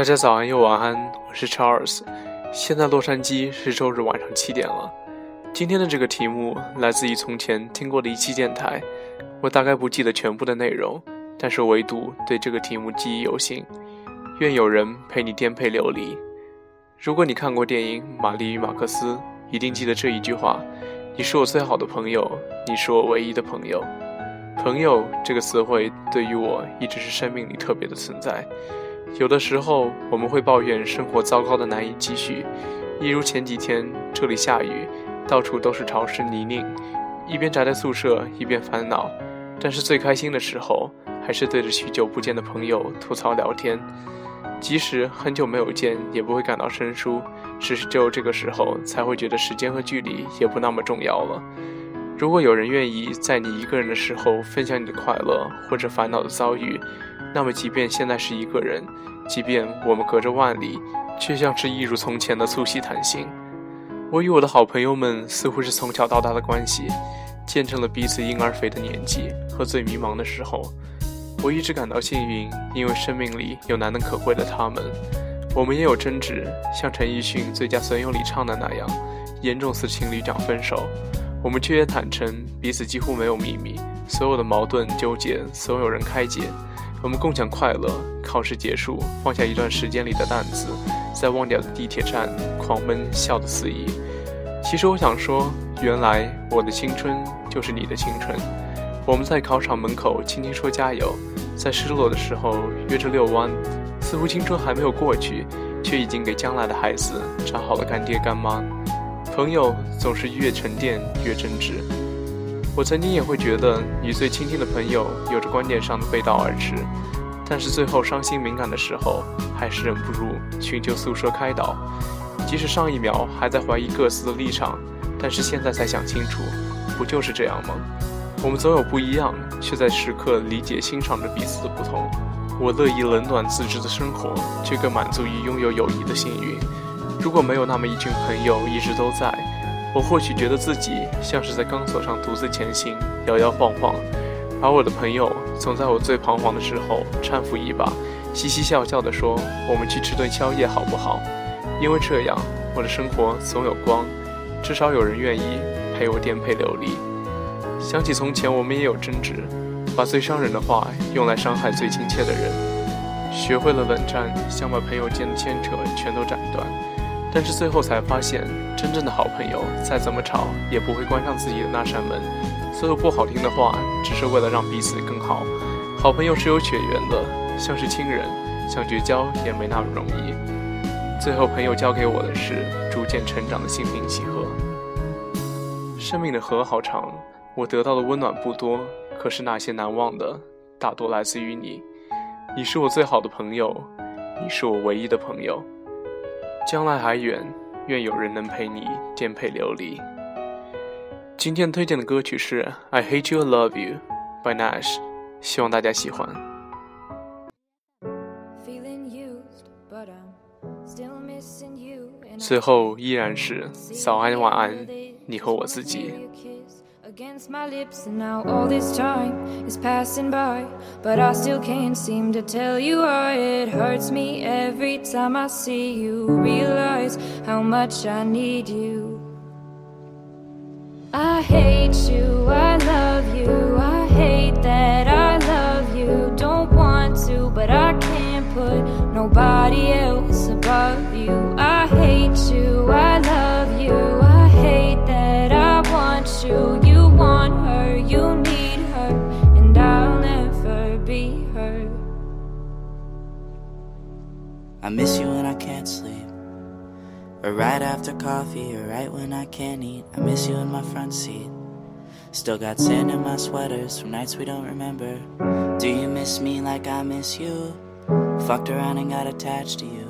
大家早安又晚安，我是 Charles。现在洛杉矶是周日晚上七点了。今天的这个题目来自于从前听过的一期电台，我大概不记得全部的内容，但是唯独对这个题目记忆犹新。愿有人陪你颠沛流离。如果你看过电影《玛丽与马克思》，一定记得这一句话：你是我最好的朋友，你是我唯一的朋友。朋友这个词汇对于我一直是生命里特别的存在。有的时候我们会抱怨生活糟糕的难以继续，一如前几天这里下雨，到处都是潮湿泥泞，一边宅在宿舍一边烦恼。但是最开心的时候，还是对着许久不见的朋友吐槽聊天，即使很久没有见，也不会感到生疏，只是只有这个时候才会觉得时间和距离也不那么重要了。如果有人愿意在你一个人的时候分享你的快乐或者烦恼的遭遇，那么即便现在是一个人，即便我们隔着万里，却像是一如从前的促膝谈心。我与我的好朋友们似乎是从小到大的关系，见证了彼此婴儿肥的年纪和最迷茫的时候。我一直感到幸运，因为生命里有难能可贵的他们。我们也有争执，像陈奕迅《最佳损友》里唱的那样，严重似情侣讲分手。我们却也坦诚，彼此几乎没有秘密，所有的矛盾纠结，所有人开解。我们共享快乐。考试结束，放下一段时间里的担子，在忘掉的地铁站狂奔，笑得肆意。其实我想说，原来我的青春就是你的青春。我们在考场门口轻轻说加油，在失落的时候约着遛弯，似乎青春还没有过去，却已经给将来的孩子找好了干爹干妈。朋友总是越沉淀越真挚。我曾经也会觉得与最亲近的朋友有着观点上的背道而驰，但是最后伤心敏感的时候，还是忍不住寻求诉说开导。即使上一秒还在怀疑各自的立场，但是现在才想清楚，不就是这样吗？我们总有不一样，却在时刻理解欣赏着彼此的不同。我乐意冷暖自知的生活，却更满足于拥有友谊的幸运。如果没有那么一群朋友一直都在，我或许觉得自己像是在钢索上独自前行，摇摇晃晃；而我的朋友总在我最彷徨的时候搀扶一把，嘻嘻笑笑地说：“我们去吃顿宵夜好不好？”因为这样，我的生活总有光，至少有人愿意陪我颠沛流离。想起从前，我们也有争执，把最伤人的话用来伤害最亲切的人，学会了冷战，想把朋友间的牵扯全都斩断。但是最后才发现，真正的好朋友再怎么吵，也不会关上自己的那扇门。所有不好听的话，只是为了让彼此更好。好朋友是有血缘的，像是亲人，想绝交也没那么容易。最后，朋友教给我的是逐渐成长的心平气和。生命的河好长，我得到的温暖不多，可是那些难忘的，大多来自于你。你是我最好的朋友，你是我唯一的朋友。将来还远，愿有人能陪你颠沛流离。今天推荐的歌曲是《I Hate You Love You》by Nash，希望大家喜欢。最后依然是早安晚安，你和我自己。Against my lips, and now all this time is passing by. But I still can't seem to tell you why it hurts me every time I see you. Realize how much I need you. I hate you, I love you, I hate that I love you. Don't want to, but I can't put nobody else above you. I you when I can't sleep. Or right after coffee, or right when I can't eat. I miss you in my front seat. Still got sand in my sweaters from nights we don't remember. Do you miss me like I miss you? Fucked around and got attached to you.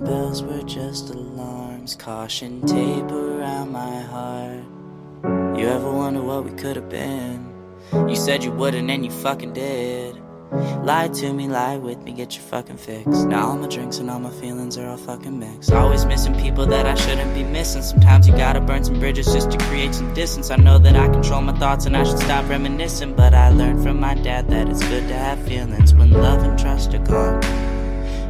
bells were just alarms. Caution tape around my heart. You ever wonder what we could have been? You said you wouldn't, and you fucking did. Lie to me, lie with me, get your fucking fix. Now all my drinks and all my feelings are all fucking mixed. Always missing people that I shouldn't be missing. Sometimes you gotta burn some bridges just to create some distance. I know that I control my thoughts and I should stop reminiscing. But I learned from my dad that it's good to have feelings when love and trust are gone.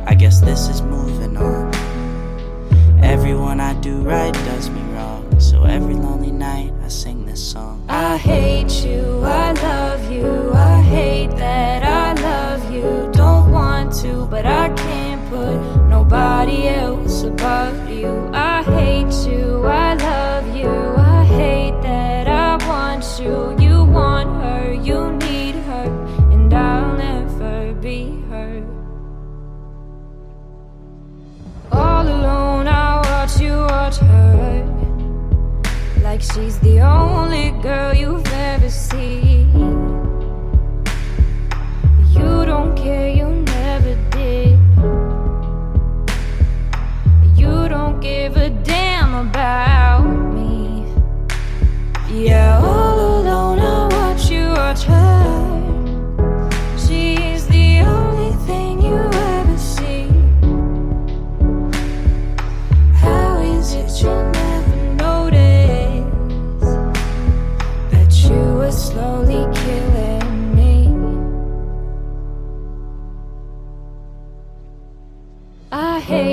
I guess this is moving on. Everyone I do right does me wrong. So every lonely night I sing this song. I hate you, I love you, I hate that I love you. Don't want to, but I can't put nobody else above you. I hate you, Like she's the only girl you've ever seen.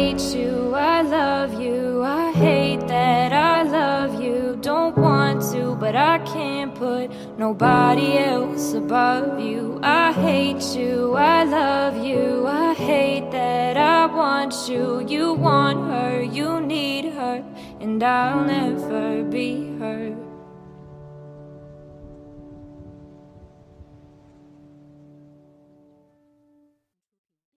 Hate you, I love you, I hate that I love you. Don't want to, but I can't put nobody else above you. I hate you, I love you, I hate that I want you. You want her, you need her, and I'll never be her.